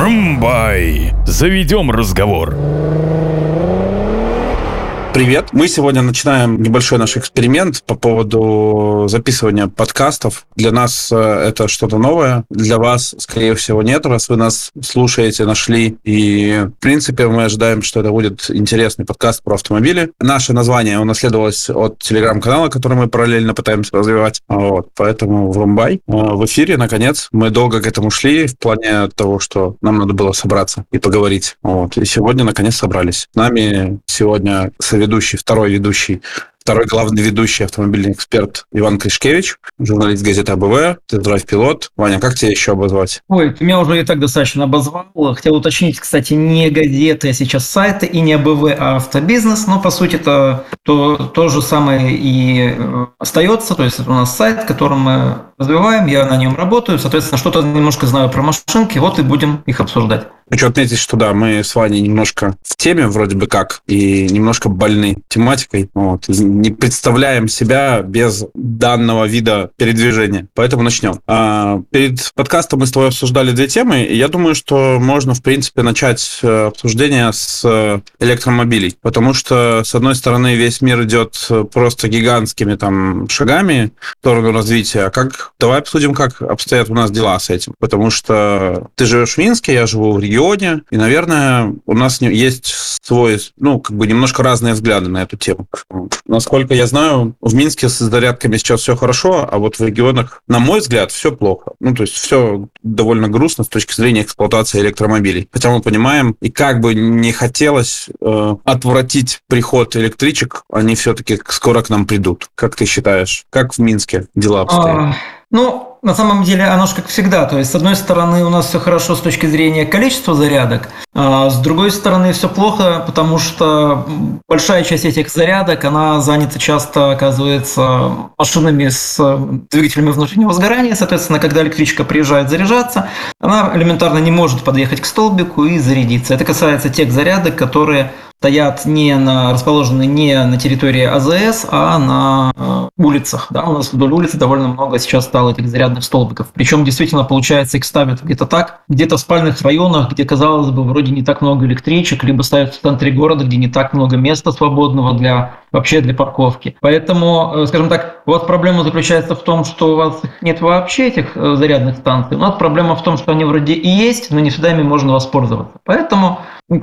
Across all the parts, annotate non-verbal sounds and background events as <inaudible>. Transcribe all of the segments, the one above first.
Румбай. Заведем разговор. Привет! Мы сегодня начинаем небольшой наш эксперимент по поводу записывания подкастов. Для нас э, это что-то новое, для вас, скорее всего, нет, раз вы нас слушаете, нашли. И, в принципе, мы ожидаем, что это будет интересный подкаст про автомобили. Наше название унаследовалось от телеграм-канала, который мы параллельно пытаемся развивать. Вот, поэтому в Румбай. Э, в эфире, наконец. Мы долго к этому шли в плане того, что нам надо было собраться и поговорить. Вот. И сегодня, наконец, собрались. С нами сегодня ведущий, второй ведущий второй главный ведущий автомобильный эксперт Иван Кришкевич, журналист газеты АБВ, тест-драйв пилот. Ваня, как тебя еще обозвать? Ой, ты меня уже и так достаточно обозвал. Хотел уточнить, кстати, не газеты, а сейчас сайты, и не АБВ, а автобизнес. Но, по сути, это то, то же самое и э, остается. То есть, это у нас сайт, который мы развиваем, я на нем работаю. Соответственно, что-то немножко знаю про машинки, вот и будем их обсуждать. Хочу отметить, что да, мы с Ваней немножко в теме вроде бы как, и немножко больны тематикой. Вот, не представляем себя без данного вида передвижения. Поэтому начнем. А, перед подкастом мы с тобой обсуждали две темы, и я думаю, что можно, в принципе, начать э, обсуждение с э, электромобилей. Потому что, с одной стороны, весь мир идет просто гигантскими там шагами в сторону развития. А как? Давай обсудим, как обстоят у нас дела с этим. Потому что ты живешь в Минске, я живу в регионе, регионе. И, наверное, у нас есть свой, ну, как бы немножко разные взгляды на эту тему. Насколько я знаю, в Минске с зарядками сейчас все хорошо, а вот в регионах, на мой взгляд, все плохо. Ну, то есть все довольно грустно с точки зрения эксплуатации электромобилей. Хотя мы понимаем, и как бы не хотелось э, отвратить приход электричек, они все-таки скоро к нам придут. Как ты считаешь, как в Минске дела обстоят? А, ну, на самом деле оно же как всегда. То есть, с одной стороны, у нас все хорошо с точки зрения количества зарядок, а с другой стороны, все плохо, потому что большая часть этих зарядок, она занята часто, оказывается, машинами с двигателями внутреннего сгорания. Соответственно, когда электричка приезжает заряжаться, она элементарно не может подъехать к столбику и зарядиться. Это касается тех зарядок, которые стоят не на, расположены не на территории АЗС, а на э, улицах. Да? У нас вдоль улицы довольно много сейчас стало этих зарядных столбиков. Причем действительно, получается, их ставят где-то так, где-то в спальных районах, где, казалось бы, вроде не так много электричек, либо ставят в центре города, где не так много места свободного для вообще для парковки. Поэтому, э, скажем так, у вас проблема заключается в том, что у вас нет вообще этих э, зарядных станций. У нас проблема в том, что они вроде и есть, но не всегда ими можно воспользоваться. Поэтому,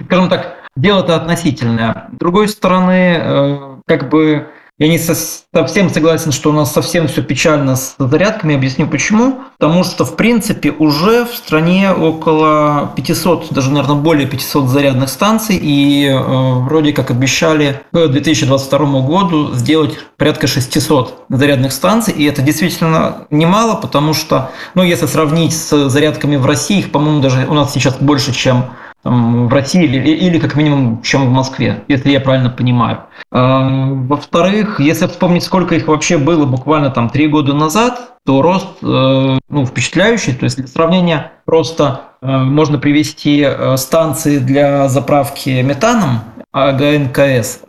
скажем так, дело-то относительное. С другой стороны, э, как бы я не совсем согласен, что у нас совсем все печально с зарядками. Объясню почему. Потому что, в принципе, уже в стране около 500, даже, наверное, более 500 зарядных станций. И э, вроде как обещали к 2022 году сделать порядка 600 зарядных станций. И это действительно немало, потому что, ну, если сравнить с зарядками в России, их, по-моему, даже у нас сейчас больше, чем в России или, или как минимум, чем в Москве, если я правильно понимаю. А, во-вторых, если вспомнить, сколько их вообще было буквально там три года назад, то рост э, ну, впечатляющий. То есть для сравнения просто э, можно привести э, станции для заправки метаном АГНКС.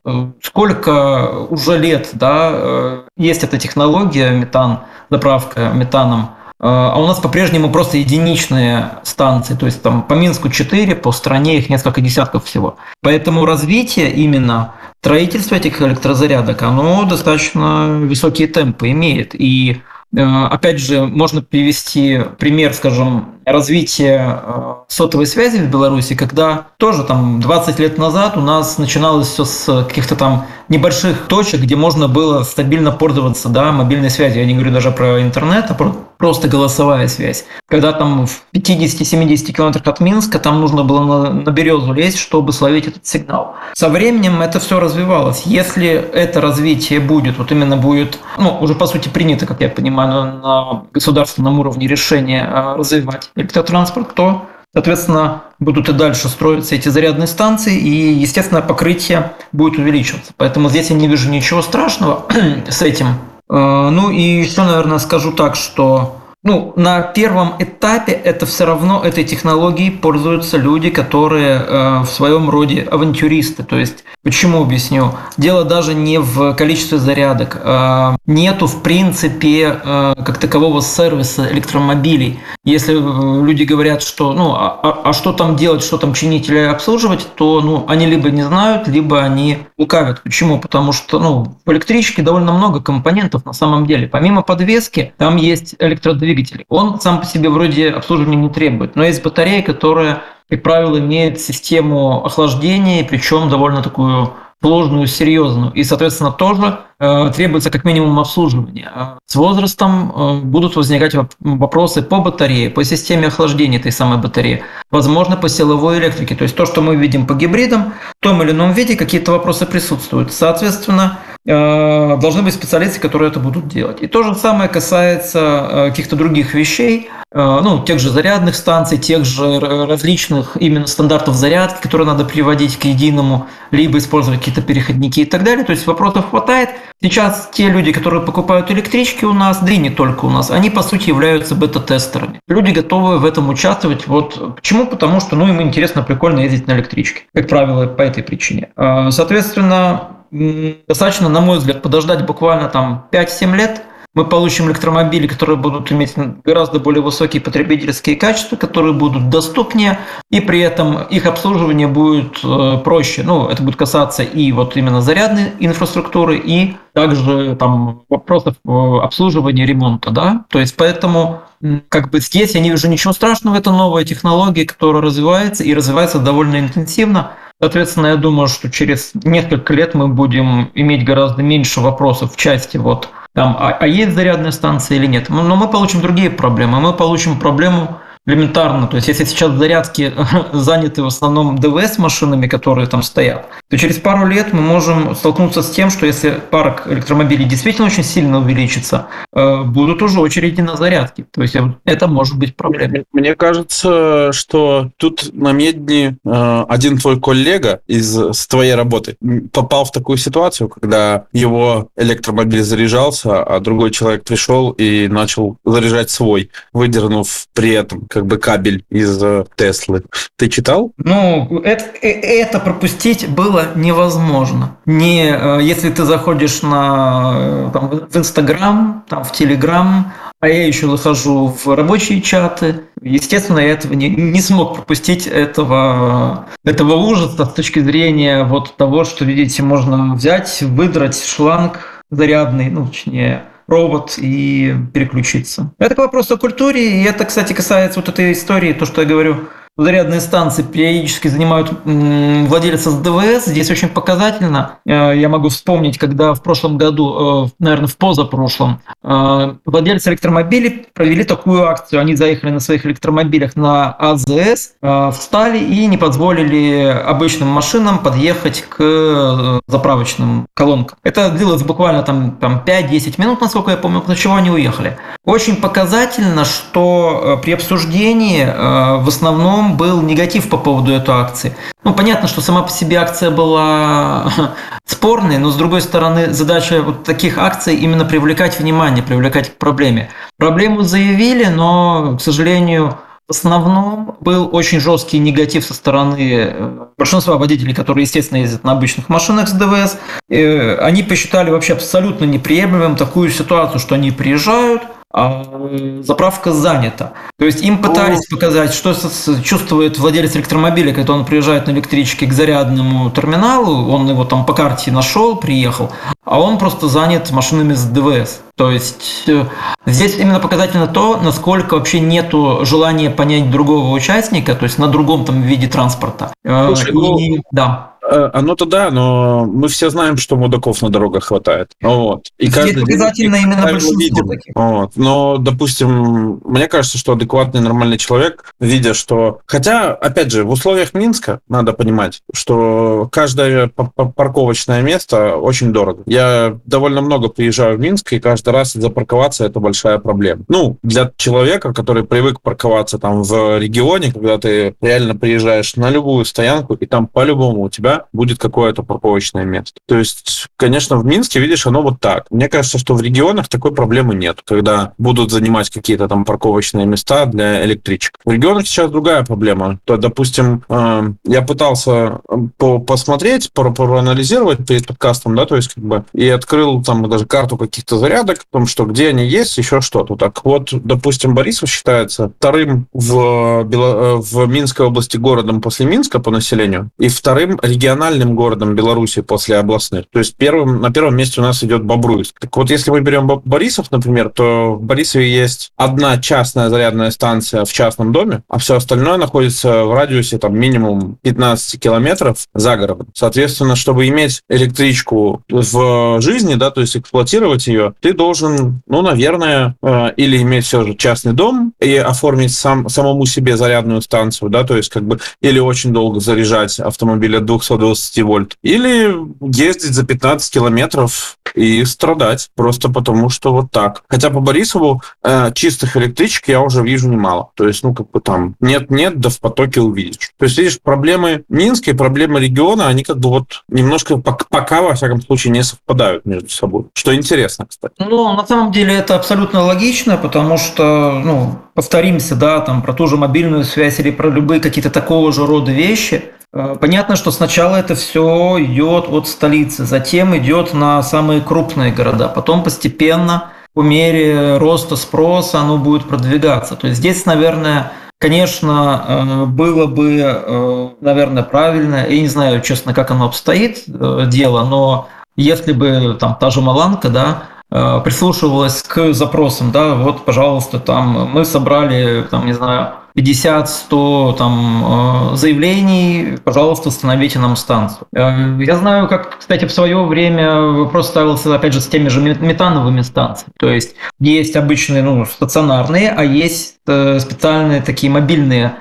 Сколько уже лет да, есть эта технология метан, заправка метаном, а у нас по-прежнему просто единичные станции, то есть там по Минску 4, по стране их несколько десятков всего. Поэтому развитие именно строительства этих электрозарядок, оно достаточно высокие темпы имеет. И э, опять же, можно привести пример, скажем, развития э, сотовой связи в Беларуси, когда тоже там 20 лет назад у нас начиналось все с каких-то там небольших точек, где можно было стабильно пользоваться да, мобильной связью. Я не говорю даже про интернет, а про просто голосовая связь. Когда там в 50-70 километрах от Минска там нужно было на, на березу лезть, чтобы словить этот сигнал. Со временем это все развивалось. Если это развитие будет, вот именно будет, ну, уже по сути принято, как я понимаю, на государственном уровне решение э, развивать электротранспорт, то Соответственно, будут и дальше строиться эти зарядные станции, и, естественно, покрытие будет увеличиваться. Поэтому здесь я не вижу ничего страшного <clears throat> с этим. Э, ну и еще, наверное, скажу так, что ну, на первом этапе это все равно этой технологией пользуются люди, которые э, в своем роде авантюристы. То есть, почему объясню? Дело даже не в количестве зарядок. Э, нету, в принципе, э, как такового сервиса электромобилей. Если э, люди говорят, что, ну, а, а, а что там делать, что там чинить или обслуживать, то, ну, они либо не знают, либо они лукавят. Почему? Потому что, ну, в электричке довольно много компонентов на самом деле. Помимо подвески, там есть электродвигатель. Он сам по себе вроде обслуживания не требует, но есть батарея, которая, как правило, имеет систему охлаждения, причем довольно такую сложную, серьезную. И, соответственно, тоже э, требуется как минимум обслуживание. А с возрастом э, будут возникать вопросы по батарее, по системе охлаждения этой самой батареи, возможно, по силовой электрике. То есть то, что мы видим по гибридам, в том или ином виде какие-то вопросы присутствуют. Соответственно, должны быть специалисты, которые это будут делать. И то же самое касается э, каких-то других вещей, э, ну, тех же зарядных станций, тех же различных именно стандартов зарядки, которые надо приводить к единому, либо использовать какие-то переходники и так далее. То есть вопросов хватает. Сейчас те люди, которые покупают электрички у нас, да и не только у нас, они по сути являются бета-тестерами. Люди готовы в этом участвовать. Вот почему? Потому что ну, им интересно, прикольно ездить на электричке. Как правило, по этой причине. Соответственно, достаточно, на мой взгляд, подождать буквально там 5-7 лет – мы получим электромобили, которые будут иметь гораздо более высокие потребительские качества, которые будут доступнее, и при этом их обслуживание будет э, проще. Ну, это будет касаться и вот именно зарядной инфраструктуры, и также там вопросов э, обслуживания, ремонта, да. То есть поэтому как бы здесь я не вижу ничего страшного, это новая технология, которая развивается и развивается довольно интенсивно. Соответственно, я думаю, что через несколько лет мы будем иметь гораздо меньше вопросов в части вот там, а, а есть зарядная станция или нет. Но мы получим другие проблемы. Мы получим проблему элементарно. То есть, если сейчас зарядки <laughs> заняты в основном ДВС машинами, которые там стоят, то через пару лет мы можем столкнуться с тем, что если парк электромобилей действительно очень сильно увеличится, э, будут уже очереди на зарядки. То есть, это может быть проблемой. Мне кажется, что тут на медне э, один твой коллега из с твоей работы попал в такую ситуацию, когда его электромобиль заряжался, а другой человек пришел и начал заряжать свой, выдернув при этом как бы кабель из э, Теслы. Ты читал? Ну, это, э, это пропустить было невозможно. Не, э, если ты заходишь на, там, в Инстаграм, там, в Телеграм, а я еще захожу в рабочие чаты. Естественно, я этого не, не смог пропустить этого, этого ужаса с точки зрения вот того, что, видите, можно взять, выдрать шланг зарядный, ну, точнее, робот и переключиться. Это к вопросу о культуре, и это, кстати, касается вот этой истории, то, что я говорю, зарядные станции периодически занимают владельцы с ДВС. Здесь очень показательно. Э, я могу вспомнить, когда в прошлом году, э, наверное, в позапрошлом, э, владельцы электромобилей провели такую акцию. Они заехали на своих электромобилях на АЗС, встали и не позволили обычным машинам подъехать к заправочным колонкам. Это длилось буквально там, там 5-10 минут, насколько я помню, после чего они уехали. Очень показательно, что при обсуждении в основном был негатив по поводу этой акции. Ну, понятно, что сама по себе акция была <laughs> спорной, но, с другой стороны, задача вот таких акций именно привлекать внимание, привлекать к проблеме. Проблему заявили, но, к сожалению, в основном был очень жесткий негатив со стороны э, большинства водителей, которые, естественно, ездят на обычных машинах с ДВС. Э, они посчитали вообще абсолютно неприемлемым такую ситуацию, что они приезжают – заправка занята. То есть им пытались показать, что чувствует владелец электромобиля, когда он приезжает на электричке к зарядному терминалу, он его там по карте нашел, приехал, а он просто занят машинами с ДВС. То есть э, здесь именно показательно то, насколько вообще нету желания понять другого участника, то есть на другом там виде транспорта. Э, Слушай, И, ну, да. Э, оно-то да, но мы все знаем, что мудаков на дорогах хватает. Вот. И каждый обязательно день, именно большинство видим. Вот. Но, допустим, мне кажется, что адекватный нормальный человек, видя, что... Хотя, опять же, в условиях Минска надо понимать, что каждое парковочное место очень дорого. Я довольно много приезжаю в Минск, и каждый раз запарковаться это большая проблема. Ну, для человека, который привык парковаться там в регионе, когда ты реально приезжаешь на любую стоянку, и там по-любому у тебя будет какое-то парковочное место. То есть, конечно, в Минске, видишь, оно вот так. Мне кажется, что в регионах такой проблемы нет, когда будут занимать какие-то там парковочные места для электричек. В регионах сейчас другая проблема. То, допустим, э, я пытался по посмотреть, проанализировать перед подкастом, да, то есть как бы, и открыл там даже карту каких-то зарядок, о том, что где они есть, еще что-то. Так вот, допустим, Борисов считается вторым в, Бело... в Минской области городом после Минска по населению и вторым региональным городом Беларуси после областных. То есть первым, на первом месте у нас идет Бобруйск. Так вот, если мы берем Борисов, например, то в Борисове есть одна частная зарядная станция в частном доме, а все остальное находится в радиусе там минимум 15 километров за городом. Соответственно, чтобы иметь электричку в жизни, да, то есть эксплуатировать ее, ты должен, ну, наверное, э, или иметь все же частный дом и оформить сам, самому себе зарядную станцию, да, то есть как бы или очень долго заряжать автомобиль от 220 вольт, или ездить за 15 километров и страдать просто потому, что вот так. Хотя по Борисову э, чистых электричек я уже вижу немало. То есть, ну, как бы там нет-нет, да в потоке увидишь. То есть, видишь, проблемы Минска и проблемы региона, они как бы вот немножко пока, во всяком случае, не совпадают между собой. Что интересно, кстати. Ну, на самом деле это абсолютно логично, потому что, ну, повторимся, да, там про ту же мобильную связь или про любые какие-то такого же рода вещи, Понятно, что сначала это все идет от столицы, затем идет на самые крупные города, потом постепенно по мере роста спроса оно будет продвигаться. То есть здесь, наверное, конечно, э, было бы, э, наверное, правильно, я не знаю, честно, как оно обстоит, дело, но если бы там та же Маланка, да, Э, прислушивалась к запросам, да, вот, пожалуйста, там мы собрали, там, не знаю, 50-100 там, э, заявлений, пожалуйста, установите нам станцию. Э, я знаю, как, кстати, в свое время вопрос ставился, опять же, с теми же метановыми станциями. То есть есть обычные, ну, стационарные, а есть специальные такие мобильные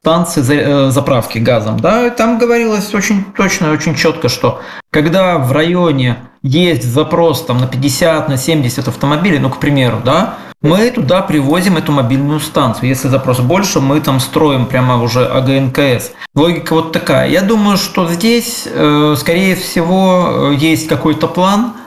станции заправки газом. Да, там говорилось очень точно, очень четко, что когда в районе есть запрос там, на 50, на 70 автомобилей, ну, к примеру, да, мы туда привозим эту мобильную станцию. Если запрос больше, мы там строим прямо уже АГНКС. Логика вот такая. Я думаю, что здесь, э, скорее всего, э, есть какой-то план –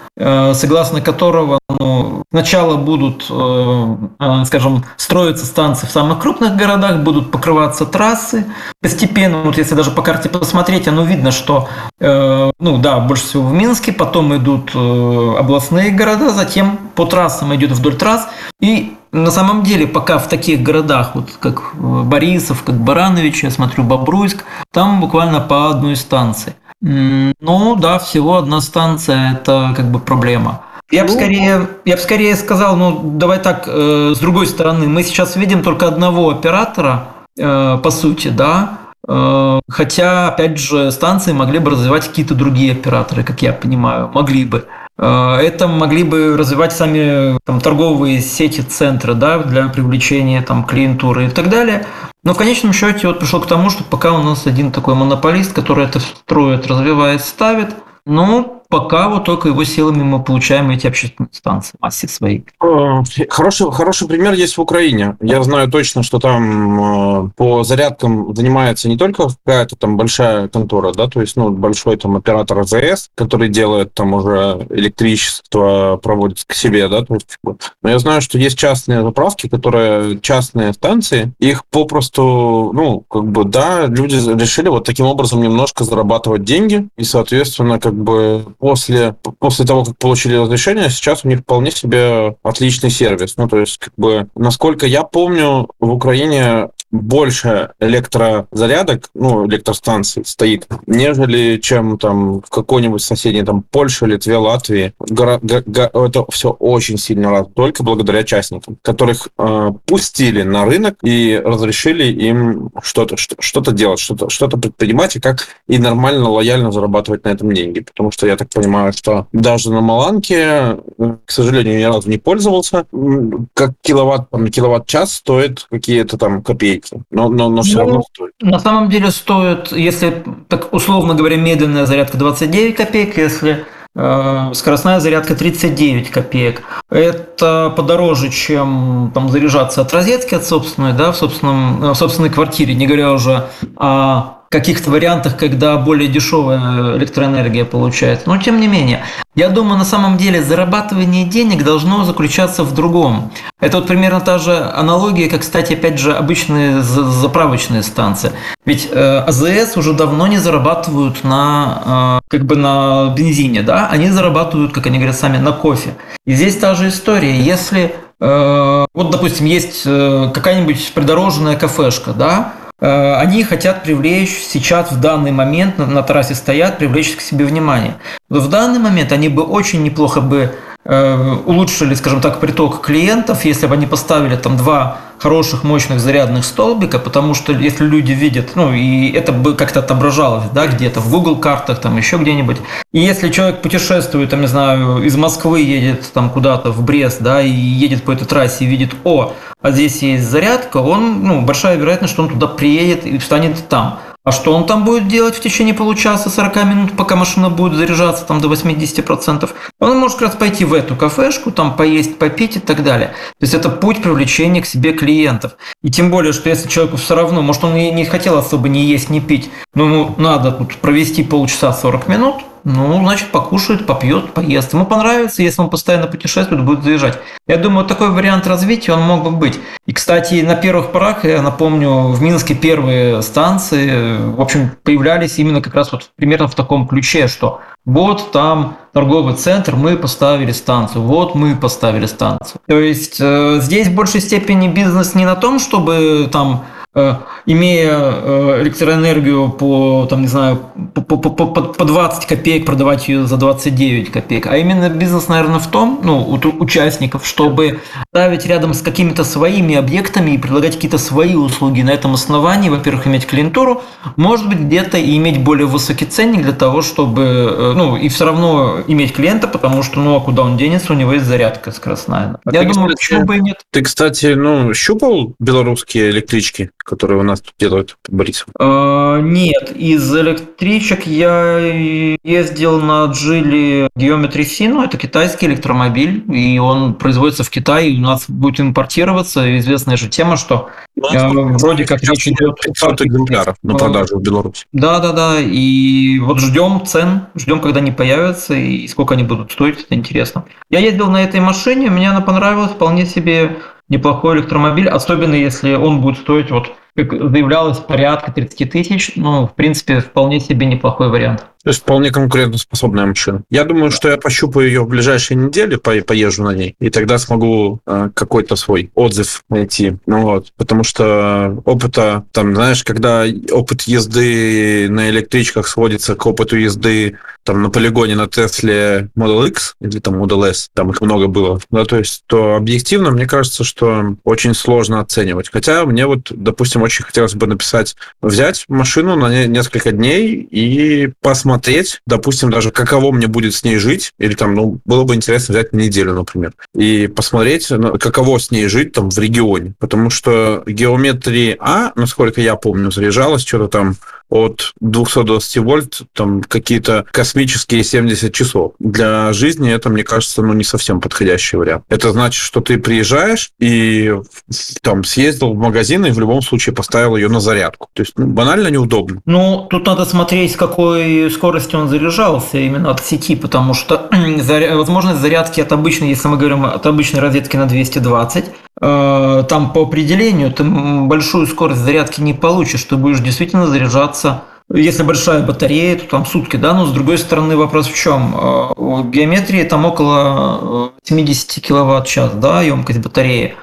согласно которого ну, сначала будут, э, э, скажем, строиться станции в самых крупных городах, будут покрываться трассы. Постепенно, вот если даже по карте посмотреть, оно видно, что, ну да, больше всего в Минске, потом идут областные города, затем по трассам идет вдоль трасс. И на самом деле, пока в таких городах, вот как Борисов, как Баранович, я смотрю Бобруйск, там буквально по одной станции. Ну да, всего одна станция – это как бы проблема. Я бы ну, скорее, я бы скорее сказал, ну давай так, э, с другой стороны, мы сейчас видим только одного оператора, э, по сути, да, э, хотя, опять же, станции могли бы развивать какие-то другие операторы, как я понимаю, могли бы. Э, это могли бы развивать сами там, торговые сети центра да, для привлечения там, клиентуры и так далее. Но в конечном счете вот пришел к тому, что пока у нас один такой монополист, который это строит, развивает, ставит, ну, пока вот только его силами мы получаем эти общественные станции, массе своей. Э, хороший, хороший пример есть в Украине. Я знаю точно, что там э, по зарядкам занимается не только какая-то там большая контора, да, то есть, ну, большой там оператор АЗС, который делает там уже электричество, проводит к себе, да, то есть, но я знаю, что есть частные заправки, которые частные станции, их попросту, ну, как бы, да, люди решили вот таким образом немножко зарабатывать деньги, и, соответственно, как бы после, после того, как получили разрешение, сейчас у них вполне себе отличный сервис. Ну, то есть, как бы, насколько я помню, в Украине больше электрозарядок, ну, электростанций стоит, нежели чем там в какой-нибудь соседней там Польше, Литве, Латвии. Гора, го, го, это все очень сильно рад, только благодаря частникам, которых э, пустили на рынок и разрешили им что-то что-то делать, что-то что-то предпринимать и как и нормально, лояльно зарабатывать на этом деньги. Потому что я так понимаю, что даже на Маланке, к сожалению, ни разу не пользовался, как киловатт, там, киловатт-час стоит какие-то там копейки копейки, но, но, но все ну, равно стоит. На самом деле стоит, если, так условно говоря, медленная зарядка 29 копеек, если э, скоростная зарядка 39 копеек. Это подороже, чем там, заряжаться от розетки, от собственной, да, в, собственном, в собственной квартире, не говоря уже о каких-то вариантах, когда более дешевая электроэнергия получается. Но тем не менее, я думаю, на самом деле зарабатывание денег должно заключаться в другом. Это вот примерно та же аналогия, как, кстати, опять же, обычные заправочные станции. Ведь э, АЗС уже давно не зарабатывают на, э, как бы на бензине, да? Они зарабатывают, как они говорят сами, на кофе. И здесь та же история. Если э, вот, допустим, есть э, какая-нибудь придорожная кафешка, да, Э, они хотят привлечь сейчас в данный момент на, на трассе стоят, привлечь к себе внимание. В данный момент они бы очень неплохо бы э, улучшили, скажем так, приток клиентов, если бы они поставили там два хороших, мощных зарядных столбика, потому что если люди видят, ну, и это бы как-то отображалось, да, где-то в Google картах, там еще где-нибудь. И если человек путешествует, там, не знаю, из Москвы едет там куда-то в Брест, да, и едет по этой трассе и видит, о, а здесь есть зарядка, он, ну, большая вероятность, что он туда приедет и встанет там. А что он там будет делать в течение получаса, 40 минут, пока машина будет заряжаться там до 80%? Он может как раз пойти в эту кафешку, там поесть, попить и так далее. То есть это путь привлечения к себе клиентов. И тем более, что если человеку все равно, может он и не хотел особо ни есть, ни пить, но ему надо тут провести полчаса 40 минут, ну, значит, покушает, попьет, поест. Ему понравится, если он постоянно путешествует, будет заезжать. Я думаю, такой вариант развития он мог бы быть. И, кстати, на первых порах, я напомню, в Минске первые станции, в общем, появлялись именно как раз вот примерно в таком ключе, что вот там торговый центр, мы поставили станцию, вот мы поставили станцию. То есть э, здесь в большей степени бизнес не на том, чтобы там имея электроэнергию по, там, не знаю, по, по, по, по 20 копеек, продавать ее за 29 копеек. А именно бизнес, наверное, в том, ну, у участников, чтобы ставить рядом с какими-то своими объектами и предлагать какие-то свои услуги на этом основании, во-первых, иметь клиентуру, может быть, где-то и иметь более высокий ценник для того, чтобы, э, ну, и все равно иметь клиента, потому что, ну, а куда он денется, у него есть зарядка скоростная. А Я думаю, кстати, почему бы и нет. Ты, кстати, ну, щупал белорусские электрички? Которые у нас тут делают Борисов? А, нет, из электричек я ездил на Джили Geometry C, ну, это китайский электромобиль, и он производится в Китае, и у нас будет импортироваться. Известная же тема, что ну, вроде как речь идет... 500 экземпляров на продажу в Беларуси. Да, да, да, и вот ждем цен, ждем, когда они появятся, и сколько они будут стоить, это интересно. Я ездил на этой машине, мне она понравилась, вполне себе неплохой электромобиль, особенно если он будет стоить вот как заявлялось, порядка 30 тысяч. Ну, в принципе, вполне себе неплохой вариант. То есть вполне конкурентоспособная машина. Я думаю, что я пощупаю ее в ближайшие недели, по поезжу на ней, и тогда смогу э, какой-то свой отзыв найти. Ну вот, потому что опыта, там, знаешь, когда опыт езды на электричках сводится к опыту езды там на полигоне на Тесле Model X или там Model S, там их много было, да, то есть, то объективно мне кажется, что очень сложно оценивать. Хотя мне вот, допустим, очень хотелось бы написать, взять машину на несколько дней и посмотреть посмотреть, допустим, даже каково мне будет с ней жить, или там, ну, было бы интересно взять неделю, например, и посмотреть, ну, каково с ней жить там в регионе. Потому что геометрия А, насколько я помню, заряжалась что-то там от 220 вольт, там какие-то космические 70 часов. Для жизни это, мне кажется, ну, не совсем подходящий вариант. Это значит, что ты приезжаешь и там съездил в магазин и в любом случае поставил ее на зарядку. То есть ну, банально неудобно. Ну, тут надо смотреть, с какой скоростью он заряжался именно от сети, потому что <clears throat> возможность зарядки от обычной, если мы говорим от обычной розетки на 220, э, там по определению ты большую скорость зарядки не получишь, ты будешь действительно заряжаться. Если большая батарея, то там сутки, да, но с другой стороны вопрос в чем? Э, геометрии там около 70 э, киловатт-час, да, емкость батареи.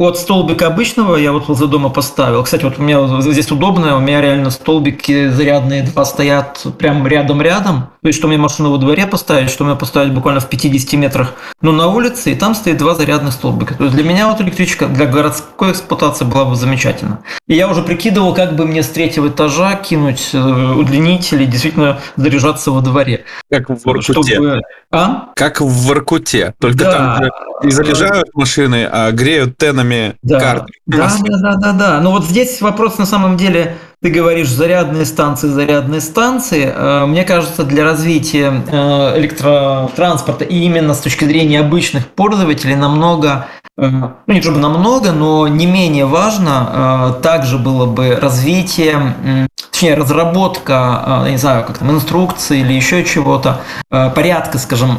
А, от столбика обычного я вот возле дома поставил. Кстати, вот у меня здесь удобно, у меня реально столбики зарядные два стоят прям рядом-рядом. То есть, что мне машину во дворе поставить, что мне поставить буквально в 50 метрах, но на улице, и там стоит два зарядных столбика. То есть, для меня вот электричка для городской эксплуатации была бы замечательна. И я уже прикидывал, как бы мне с третьего этажа кинуть э, удлинитель и действительно заряжаться во дворе. Как в Воркуте. Чтобы... А? Как в Воркуте. Только да. там не заряжают машины, а греют тенами да. карты. Да, да, да, да, да. Но вот здесь вопрос на самом деле, ты говоришь зарядные станции, зарядные станции. Э, мне кажется, для развития э, электротранспорта и именно с точки зрения обычных пользователей намного ну не чтобы намного, но не менее важно также было бы развитие, точнее разработка, не знаю, как там инструкции или еще чего-то, порядка, скажем,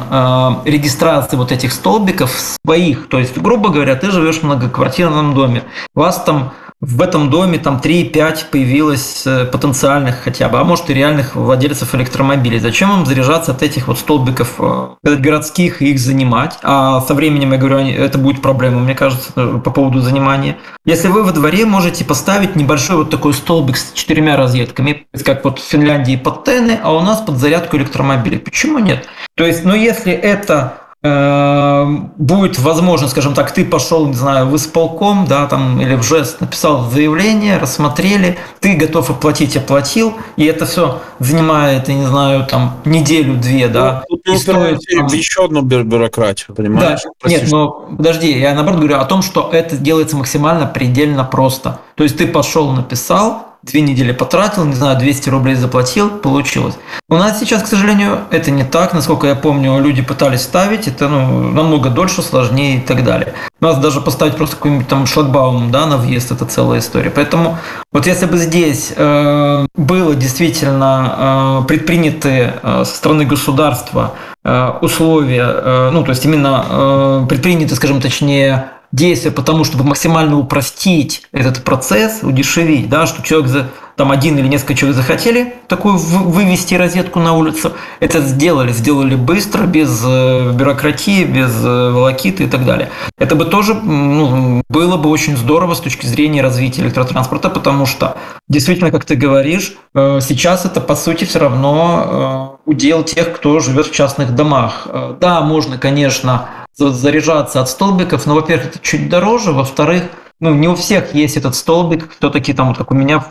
регистрации вот этих столбиков своих. То есть, грубо говоря, ты живешь в многоквартирном доме, у вас там в этом доме там 3-5 появилось э, потенциальных хотя бы, а может и реальных владельцев электромобилей. Зачем им заряжаться от этих вот столбиков э, городских и их занимать? А со временем, я говорю, это будет проблема, мне кажется, э, по поводу занимания. Если вы во дворе можете поставить небольшой вот такой столбик с четырьмя розетками, как вот в Финляндии под тены, а у нас под зарядку электромобилей. Почему нет? То есть, ну если это будет возможно, скажем так, ты пошел, не знаю, в исполком, да, там, или в жест написал заявление, рассмотрели, ты готов оплатить, оплатил, и это все занимает, я не знаю, там, неделю-две, да. Ну, тут стоит, там... еще одну бюрократию, понимаешь? Да, нет, но подожди, я наоборот говорю о том, что это делается максимально предельно просто. То есть ты пошел, написал, две недели потратил, не знаю, 200 рублей заплатил, получилось. У нас сейчас, к сожалению, это не так. Насколько я помню, люди пытались ставить, это ну, намного дольше, сложнее и так далее. У нас даже поставить просто какой-нибудь там шлагбаум да, на въезд, это целая история. Поэтому вот если бы здесь э, было действительно э, предприняты э, со стороны государства э, условия, э, ну, то есть именно э, предприняты, скажем точнее, действия по тому, чтобы максимально упростить этот процесс, удешевить, да, что человек за там один или несколько человек захотели такую вывести розетку на улицу, это сделали, сделали быстро, без э, бюрократии, без э, волокиты и так далее. Это бы тоже ну, было бы очень здорово с точки зрения развития электротранспорта, потому что действительно, как ты говоришь, э, сейчас это по сути все равно удел тех, кто живет в частных домах. Да, можно, конечно, заряжаться от столбиков, но, во-первых, это чуть дороже, во-вторых, ну, не у всех есть этот столбик, все-таки там, вот как у меня,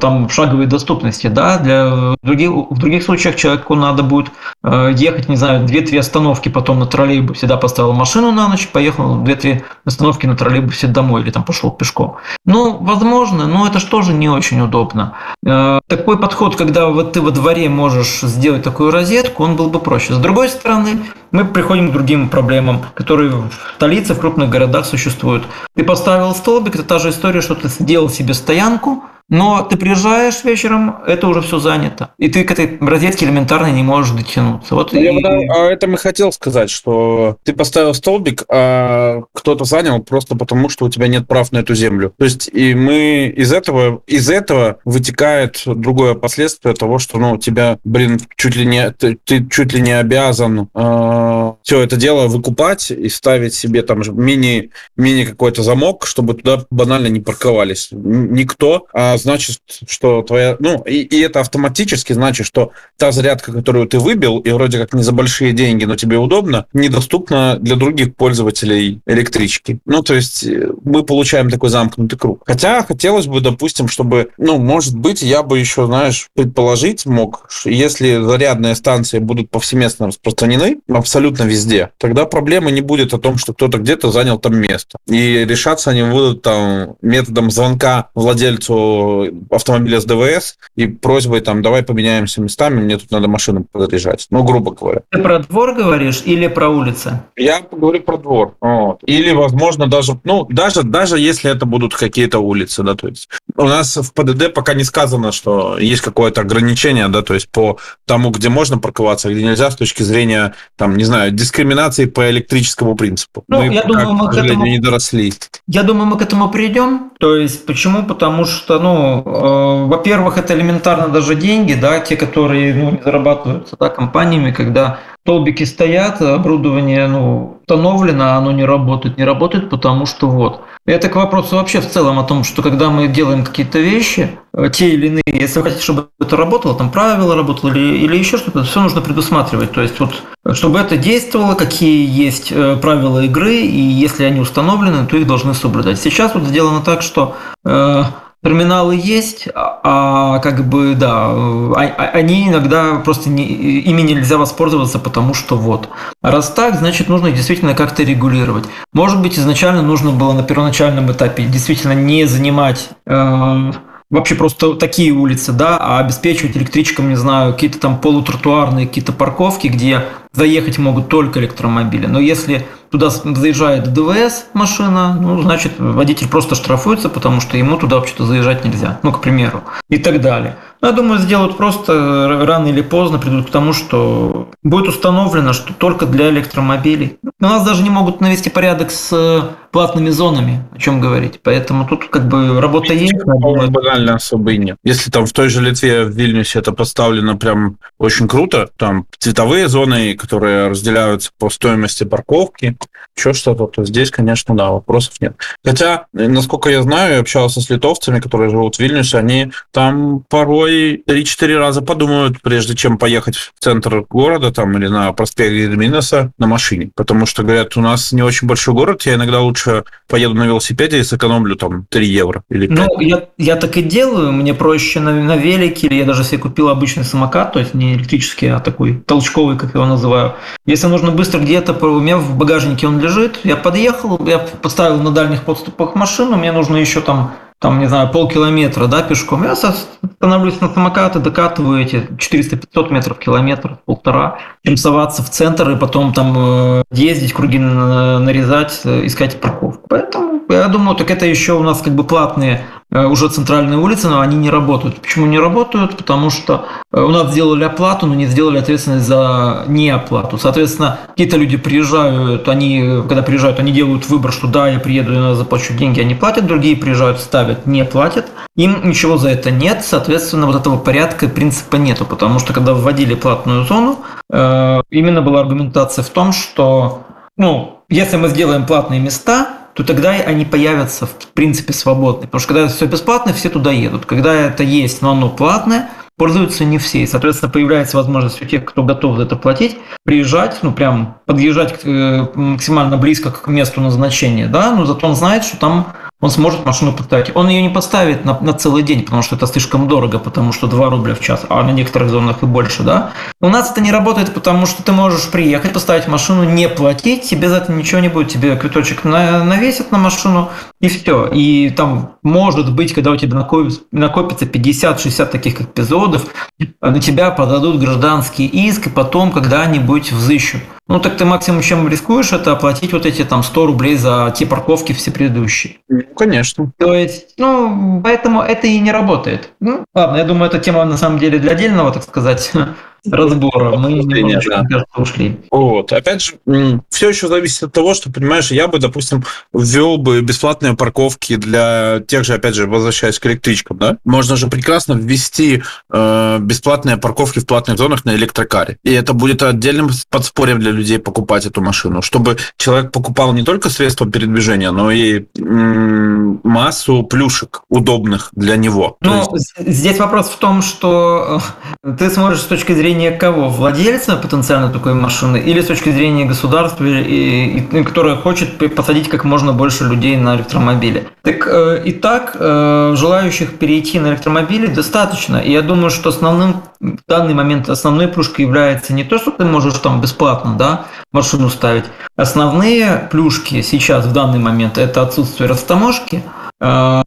там в шаговой доступности, да, для других, в других случаях человеку надо будет э, ехать, не знаю, 2-3 остановки потом на троллейбусе, да, поставил машину на ночь, поехал 2-3 остановки на троллейбусе домой или там пошел пешком. Ну, возможно, но это же тоже не очень удобно. Э, такой подход, когда вот ты во дворе можешь сделать такую розетку, он был бы проще. С другой стороны, мы приходим к другим проблемам, которые в столице, в крупных городах существуют. Ты поставил стол, столбик – это та же история, что ты сделал себе стоянку, но ты приезжаешь вечером, это уже все занято. И ты к этой розетке элементарно не можешь дотянуться. Вот ну, и... А это мы хотел сказать, что ты поставил столбик, а кто-то занял просто потому, что у тебя нет прав на эту землю. То есть и мы из этого, из этого вытекает другое последствие того, что ну, тебя, блин, чуть ли не, ты, ты чуть ли не обязан э, а, все это дело выкупать и ставить себе там мини, мини какой-то замок, чтобы туда банально не парковались никто, а значит, что твоя... Ну, и, и это автоматически значит, что та зарядка, которую ты выбил, и вроде как не за большие деньги, но тебе удобно, недоступна для других пользователей электрички. Ну, то есть э, мы получаем такой замкнутый круг. Хотя хотелось бы, допустим, чтобы, ну, может быть, я бы еще, знаешь, предположить мог, если зарядные станции будут повсеместно распространены абсолютно везде, тогда проблемы не будет о том, что кто-то где-то занял там место. И решаться они будут там методом звонка владельцу автомобиля с ДВС и просьбой там, давай поменяемся местами, мне тут надо машину подъезжать. Ну, грубо говоря. Ты про двор говоришь или про улицы? Я говорю про двор. Вот. Или, возможно, даже, ну, даже, даже если это будут какие-то улицы, да, то есть у нас в ПДД пока не сказано, что есть какое-то ограничение, да, то есть по тому, где можно парковаться, где нельзя с точки зрения, там, не знаю, дискриминации по электрическому принципу. Ну, мы я пока, думаю, мы к этому не доросли. Я думаю, мы к этому придем. То есть почему? Потому что, ну, э, во-первых, это элементарно даже деньги, да, те, которые ну, не зарабатываются да, компаниями, когда столбики стоят, оборудование ну, установлено, оно не работает. Не работает, потому что вот. Это к вопросу вообще в целом о том, что когда мы делаем какие-то вещи, э, те или иные, если хотите, чтобы это работало, там правила работало или, или еще что-то, все нужно предусматривать. То есть вот, чтобы это действовало, какие есть э, правила игры, и если они установлены, то их должны соблюдать. Сейчас вот сделано так, что э, Терминалы есть, а, а как бы, да, а, а, они иногда просто не, ими нельзя воспользоваться, потому что вот. Раз так, значит, нужно действительно как-то регулировать. Может быть, изначально нужно было на первоначальном этапе действительно не занимать э, вообще просто такие улицы, да, а обеспечивать электричкам, не знаю, какие-то там полутротуарные какие-то парковки, где заехать могут только электромобили. Но если туда заезжает ДВС машина, ну, значит, водитель просто штрафуется, потому что ему туда вообще-то заезжать нельзя, ну, к примеру, и так далее. Ну, я думаю, сделают просто рано или поздно придут к тому, что будет установлено, что только для электромобилей. У нас даже не могут навести порядок с платными зонами, о чем говорить. Поэтому тут как бы работа есть. Банально особо и нет. Если там в той же Литве, в Вильнюсе это поставлено прям очень круто, там цветовые зоны, которые разделяются по стоимости парковки, еще что-то, то здесь, конечно, да, вопросов нет. Хотя, насколько я знаю, я общался с литовцами, которые живут в Вильнюсе, они там порой 3-4 раза подумают, прежде чем поехать в центр города там или на проспект Гедеминеса на машине. Потому что, говорят, у нас не очень большой город, я иногда лучше поеду на велосипеде и сэкономлю там 3 евро или 5. Ну, я, я так и делаю, мне проще на, на велике, или я даже себе купил обычный самокат, то есть не электрический, а такой толчковый, как я его называю. Если нужно быстро где-то, у меня в багажнике он лежит, я подъехал, я поставил на дальних подступах машину, мне нужно еще там там, не знаю, полкилометра, да, пешком. Я становлюсь на самокаты, докатываю эти 400-500 метров, километр, полтора, чем соваться в центр и потом там э, ездить, круги нарезать, э, искать парковку. Поэтому я думаю, так это еще у нас как бы платные Э, уже центральные улицы, но они не работают. Почему не работают? Потому что э, у нас сделали оплату, но не сделали ответственность за неоплату. Соответственно, какие-то люди приезжают, они, когда приезжают, они делают выбор, что да, я приеду, я заплачу деньги, они платят, другие приезжают, ставят, не платят. Им ничего за это нет, соответственно, вот этого порядка принципа нету, потому что когда вводили платную зону, э, именно была аргументация в том, что ну, если мы сделаем платные места, то тогда они появятся, в принципе, свободные. Потому что когда все бесплатно, все туда едут. Когда это есть, но оно платное, пользуются не все. И, соответственно, появляется возможность у тех, кто готов за это платить, приезжать, ну, прям подъезжать э, максимально близко к месту назначения, да, но зато он знает, что там он сможет машину поставить. Он ее не поставит на, на целый день, потому что это слишком дорого, потому что 2 рубля в час, а на некоторых зонах и больше, да. У нас это не работает, потому что ты можешь приехать, поставить машину, не платить, тебе за это ничего не будет, тебе квиточек на, навесят на машину, и все. И там может быть, когда у тебя накопится, накопится 50-60 таких эпизодов, на тебя подадут гражданский иск, и потом когда-нибудь взыщут. Ну, так ты максимум, чем рискуешь, это оплатить вот эти там 100 рублей за те парковки все предыдущие. Ну, конечно. То есть, ну, поэтому это и не работает. Ну, ладно, я думаю, эта тема на самом деле для отдельного, так сказать, <laughs> разбора. Мы немножечко, да. ушли. Вот. Опять же, все еще зависит от того, что, понимаешь, я бы, допустим, ввел бы бесплатные парковки для тех же, опять же, возвращаясь к электричкам, да? Можно же прекрасно ввести э, бесплатные парковки в платных зонах на электрокаре. И это будет отдельным подспорьем для людей покупать эту машину, чтобы человек покупал не только средства передвижения, но и м- массу плюшек удобных для него. Ну, есть... здесь вопрос в том, что э, ты смотришь с точки зрения зрения кого? Владельца потенциально такой машины или с точки зрения государства, и, и, которое хочет посадить как можно больше людей на электромобили? Так э, и так э, желающих перейти на электромобили достаточно. И я думаю, что основным в данный момент основной плюшкой является не то, что ты можешь там бесплатно да, машину ставить. Основные плюшки сейчас в данный момент это отсутствие растаможки, Э,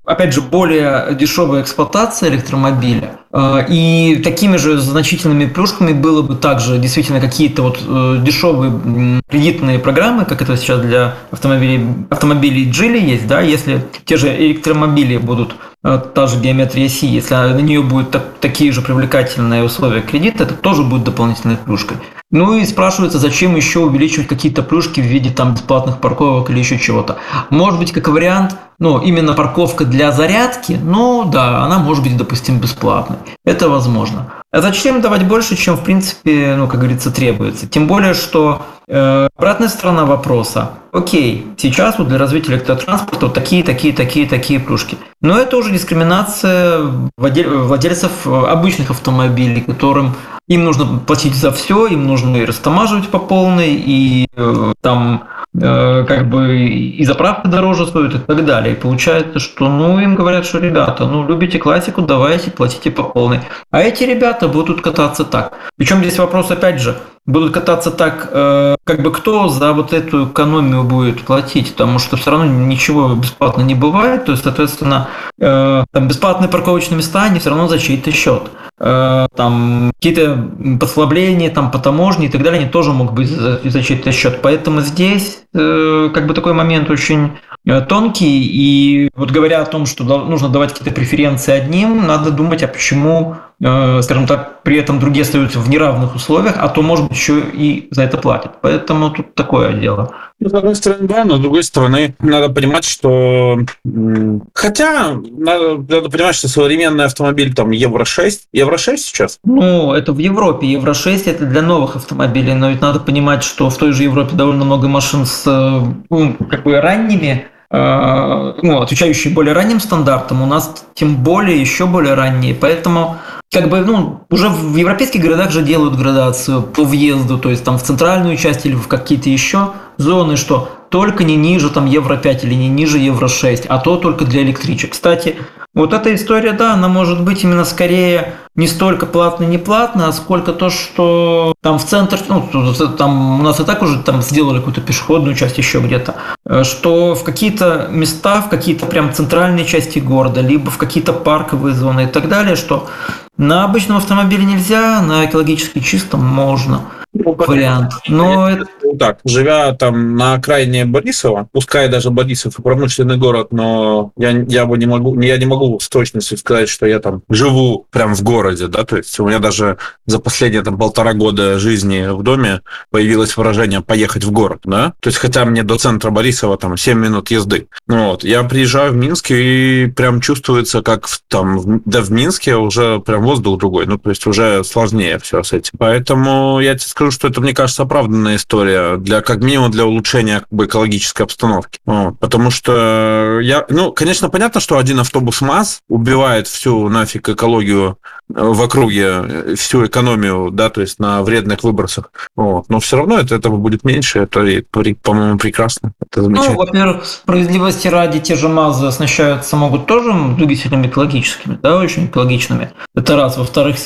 опять же, более дешевая эксплуатация электромобиля. Э, и такими же значительными плюшками было бы также действительно какие-то вот э, дешевые кредитные программы, как это сейчас для автомобилей, автомобилей Geely есть, да, если те же электромобили будут та же геометрия Си, если на нее будут так, такие же привлекательные условия кредита, это тоже будет дополнительной плюшкой. Ну и спрашивается, зачем еще увеличивать какие-то плюшки в виде там бесплатных парковок или еще чего-то. Может быть, как вариант, ну, именно парковка для зарядки, ну да, она может быть, допустим, бесплатной. Это возможно. А зачем давать больше, чем, в принципе, ну, как говорится, требуется? Тем более, что э, обратная сторона вопроса. Окей, сейчас вот для развития электротранспорта такие, такие, такие, такие плюшки. Но это уже дискриминация владельцев обычных автомобилей, которым им нужно платить за все, им нужно и растамаживать по полной, и э, там э, как бы и заправка дороже стоит и так далее. И получается, что ну им говорят, что ребята, ну любите классику, давайте платите по полной. А эти ребята будут кататься так. Причем здесь вопрос опять же, будут кататься так, э, как бы кто за вот эту экономию будет платить, потому что все равно ничего бесплатно не бывает, то есть, соответственно, э, там бесплатные парковочные места, они все равно за чей-то счет. э, там какие-то послабления там по таможне и так далее, они тоже могут быть за, за чей-то счет. Поэтому здесь как бы такой момент очень тонкий, и вот говоря о том, что нужно давать какие-то преференции одним, надо думать, а почему скажем так, при этом другие остаются в неравных условиях, а то, может быть, еще и за это платят. Поэтому тут такое дело. Ну, с одной стороны, да, но с другой стороны, надо понимать, что... Хотя, надо, надо понимать, что современный автомобиль там Евро-6. Евро-6 сейчас? Ну, это в Европе. Евро-6 это для новых автомобилей, но ведь надо понимать, что в той же Европе довольно много машин с э, ну, как бы ранними э, ну, отвечающие более ранним стандартам, у нас тем более еще более ранние. Поэтому как бы, ну, уже в европейских городах же делают градацию по въезду, то есть там в центральную часть или в какие-то еще зоны, что только не ниже там Евро 5 или не ниже Евро 6, а то только для электричек. Кстати, вот эта история, да, она может быть именно скорее не столько платно-не платно, а сколько то, что там в центр, ну, там у нас и так уже там сделали какую-то пешеходную часть еще где-то, э, что в какие-то места, в какие-то прям центральные части города, либо в какие-то парковые зоны и так далее, что на обычном автомобиле нельзя, на экологически чистом можно. Ну, вариант. Но это... Так, живя там на окраине Борисова, пускай даже Борисов и промышленный город, но я, я бы не могу, я не могу с точностью сказать, что я там живу прям в городе, да, то есть у меня даже за последние там полтора года жизни в доме появилось выражение «поехать в город», да, то есть хотя мне до центра Борисова там 7 минут езды. Вот, я приезжаю в Минск и прям чувствуется, как в, там, да в Минске уже прям воздух другой, ну то есть уже сложнее все с этим. Поэтому я тебе скажу, что это, мне кажется, оправданная история для, как минимум, для улучшения как бы, экологической обстановки. Вот. Потому что я, ну, конечно, понятно, что один автобус МАЗ убивает всю нафиг экологию в округе, всю экономию, да, то есть на вредных выбросах. Вот. Но все равно это, этого будет меньше, это, по-моему, прекрасно. Это ну, во-первых, справедливости ради, те же МАЗы оснащаются могут тоже двигателями экологическими, да, очень экологичными. Это раз. Во-вторых,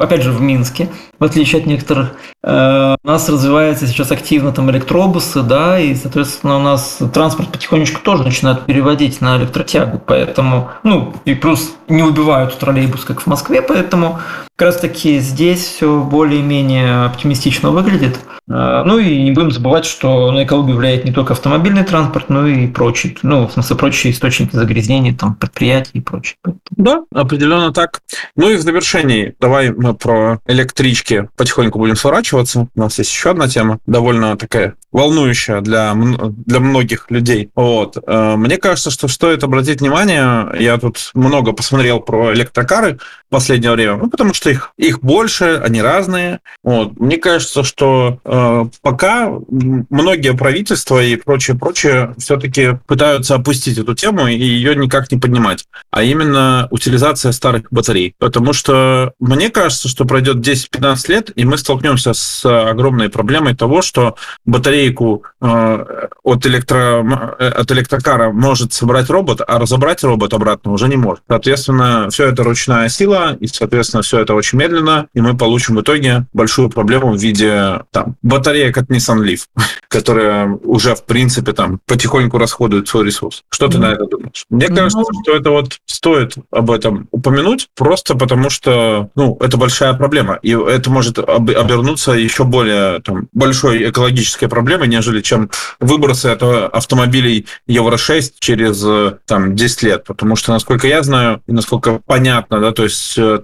опять же, в Минске, в отличие от некоторых Э, у нас развивается сейчас активно там электробусы, да, и, соответственно, у нас транспорт потихонечку тоже начинает переводить на электротягу, поэтому, ну, и плюс не убивают троллейбус, как в Москве, поэтому とも как раз таки здесь все более-менее оптимистично выглядит. Э, ну и не будем забывать, что на экологию влияет не только автомобильный транспорт, но и прочие, ну, в смысле, прочие источники загрязнения, там, предприятий и прочее. Да, определенно так. Ну и в завершении давай мы про электрички потихоньку будем сворачивать сворачиваться. У нас есть еще одна тема, довольно такая волнующая для, для многих людей. Вот. Э, мне кажется, что стоит обратить внимание, я тут много посмотрел про электрокары в последнее время, ну, потому что их, их больше, они разные. Вот. Мне кажется, что э, пока многие правительства и прочее-прочее все-таки пытаются опустить эту тему и ее никак не поднимать, а именно утилизация старых батарей. Потому что мне кажется, что пройдет 10-15 лет, и мы столкнемся с огромной проблемой того, что батарейку э, от, электро, от электрокара может собрать робот, а разобрать робот обратно уже не может. Соответственно, все это ручная сила, и, соответственно, все это очень медленно, и мы получим в итоге большую проблему в виде там, батареек от Nissan Leaf, <laughs> которая уже, в принципе, там потихоньку расходует свой ресурс. Что ты mm. на это думаешь? Мне mm. кажется, что это вот стоит об этом упомянуть, просто потому что, ну, это большая проблема, и это может обернуться становится еще более там, большой экологической проблемой, нежели чем выбросы от автомобилей Евро-6 через там, 10 лет. Потому что, насколько я знаю, и насколько понятно, да, то есть э,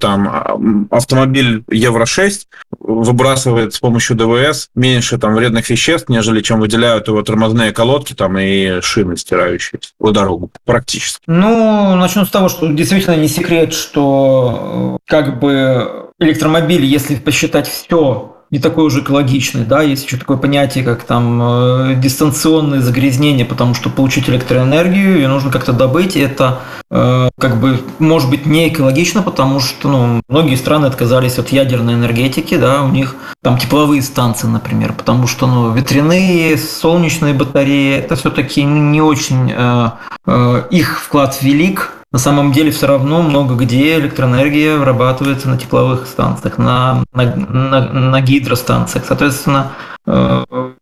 автомобиль Евро-6 выбрасывает с помощью ДВС меньше там, вредных веществ, нежели чем выделяют его тормозные колодки там, и шины, стирающие по дорогу практически. Ну, начну с того, что действительно не секрет, что э, как бы электромобиль, если посчитать все не такой уже экологичный, да, есть еще такое понятие, как там э, дистанционные загрязнения, потому что получить электроэнергию ее нужно как-то добыть, это э, как бы может быть не экологично, потому что ну, многие страны отказались от ядерной энергетики, да, у них там тепловые станции, например, потому что ну, ветряные, солнечные батареи, это все-таки не очень э, э, их вклад велик, на самом деле все равно много где электроэнергия вырабатывается на тепловых станциях, на, на, на, на гидростанциях. Соответственно,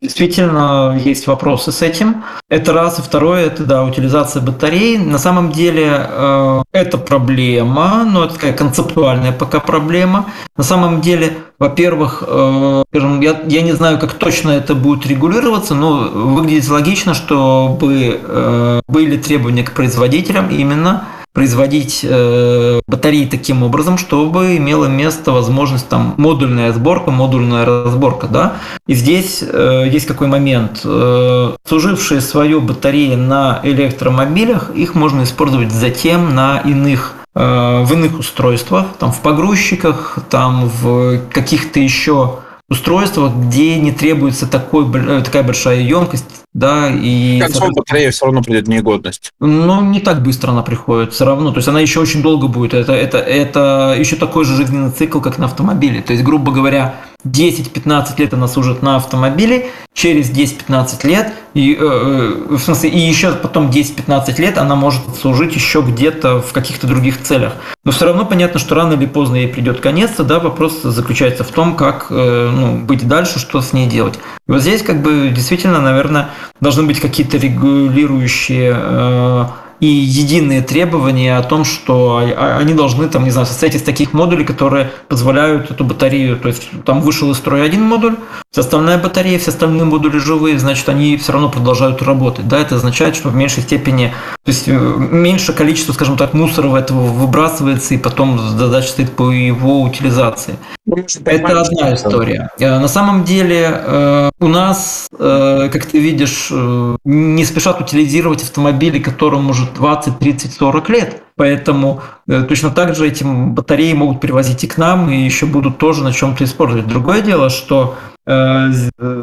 действительно, есть вопросы с этим. Это раз. И второе, это, да, утилизация батарей. На самом деле, э, это проблема, но это такая концептуальная пока проблема. На самом деле, во-первых, э, скажем, я, я не знаю, как точно это будет регулироваться, но выглядит логично, чтобы были требования к производителям именно производить э, батареи таким образом, чтобы имела место возможность там модульная сборка, модульная разборка, да. И здесь э, есть какой момент. Э, служившие свою батареи на электромобилях, их можно использовать затем на иных э, в иных устройствах, там в погрузчиках, там в каких-то еще устройствах, где не требуется такой, э, такая большая емкость, да, и... К концу батарея все равно придет негодность. Ну, не так быстро она приходит, все равно. То есть она еще очень долго будет. Это, это, это еще такой же жизненный цикл, как на автомобиле. То есть, грубо говоря, 10-15 лет она служит на автомобиле, через 10-15 лет, и, э, э, в смысле, и еще потом 10-15 лет она может служить еще где-то в каких-то других целях. Но все равно понятно, что рано или поздно ей придет конец, да, вопрос заключается в том, как э, ну, быть дальше, что с ней делать. И вот здесь как бы действительно, наверное, должны быть какие-то регулирующие э, и единые требования о том, что они должны, там, не знаю, состоять из таких модулей, которые позволяют эту батарею, то есть там вышел из строя один модуль, вся остальная батарея, все остальные модули живые, значит, они все равно продолжают работать. Да, это означает, что в меньшей степени, то есть э, меньше количество, скажем так, мусора в этого выбрасывается, и потом задача стоит по его утилизации. Ну, это одна история. Э, на самом деле э, у нас, как ты видишь, не спешат утилизировать автомобили, которым уже 20, 30, 40 лет. Поэтому э, точно так же эти батареи могут перевозить и к нам, и еще будут тоже на чем-то использовать. Другое дело, что э,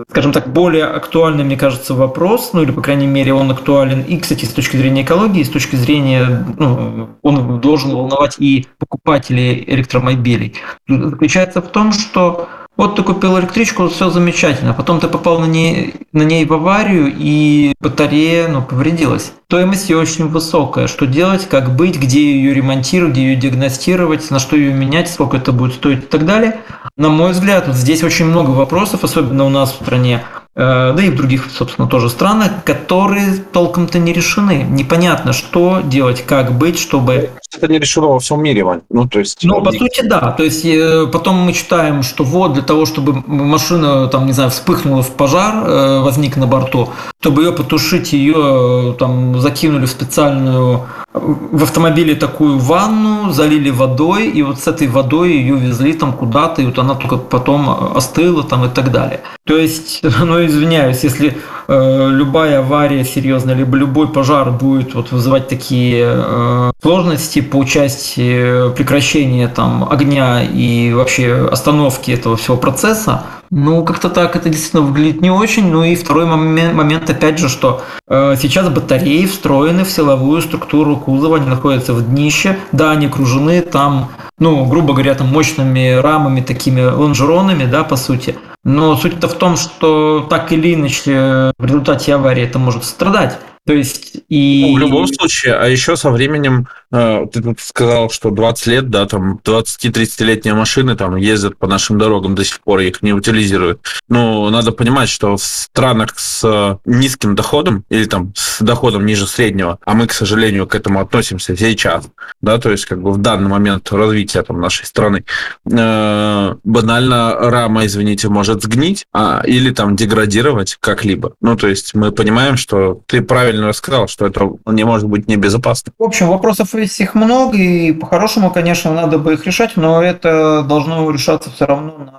скажем так, более актуальный, мне кажется, вопрос, ну или, по крайней мере, он актуален и, кстати, с точки зрения экологии, и с точки зрения, ну, он должен волновать и покупателей электромобилей, заключается в том, что вот ты купил электричку, все замечательно, потом ты попал на ней, на ней в аварию, и батарея ну, повредилась. Стоимость ее очень высокая. Что делать, как быть, где ее ремонтировать, где ее диагностировать, на что ее менять, сколько это будет стоить и так далее. На мой взгляд, вот здесь очень много вопросов, особенно у нас в стране. Э, да и в других, собственно, тоже странах, которые толком-то не решены. Непонятно, что делать, как быть, чтобы... Это не решено во всем мире, Вань. Ну, то есть... Ну, по сути, да. То есть, э, потом мы читаем, что вот для того, чтобы машина, там, не знаю, вспыхнула в пожар, э, возник на борту, чтобы ее потушить, ее там закинули в специальную в автомобиле такую ванну, залили водой, и вот с этой водой ее везли там куда-то, и вот она только потом остыла там и так далее. То есть, <laughs> ну извиняюсь, если э, любая авария серьезная, либо любой пожар будет вот вызывать такие э, сложности по части прекращения там огня и вообще остановки этого всего процесса, ну, как-то так это действительно выглядит не очень. Ну и второй момент, момент опять же, что э, сейчас батареи встроены в силовую структуру кузова, они находятся в днище, да, они окружены там, ну, грубо говоря, там мощными рамами, такими лонжеронами, да, по сути. Но суть-то в том, что так или иначе в результате аварии это может страдать. То есть и... Ну, в любом случае, а еще со временем, ты тут сказал, что 20 лет, да, там 20-30-летние машины там ездят по нашим дорогам до сих пор, их не утилизируют. Но надо понимать, что в странах с э, низким доходом или там с доходом ниже среднего, а мы, к сожалению, к этому относимся сейчас, да, то есть как бы в данный момент развития там нашей страны, э, банально рама, извините, может сгнить а, или там деградировать как-либо. Ну, то есть мы понимаем, что ты правильно рассказал, что это не может быть небезопасно. В общем, вопросов их много, и по-хорошему, конечно, надо бы их решать, но это должно решаться все равно на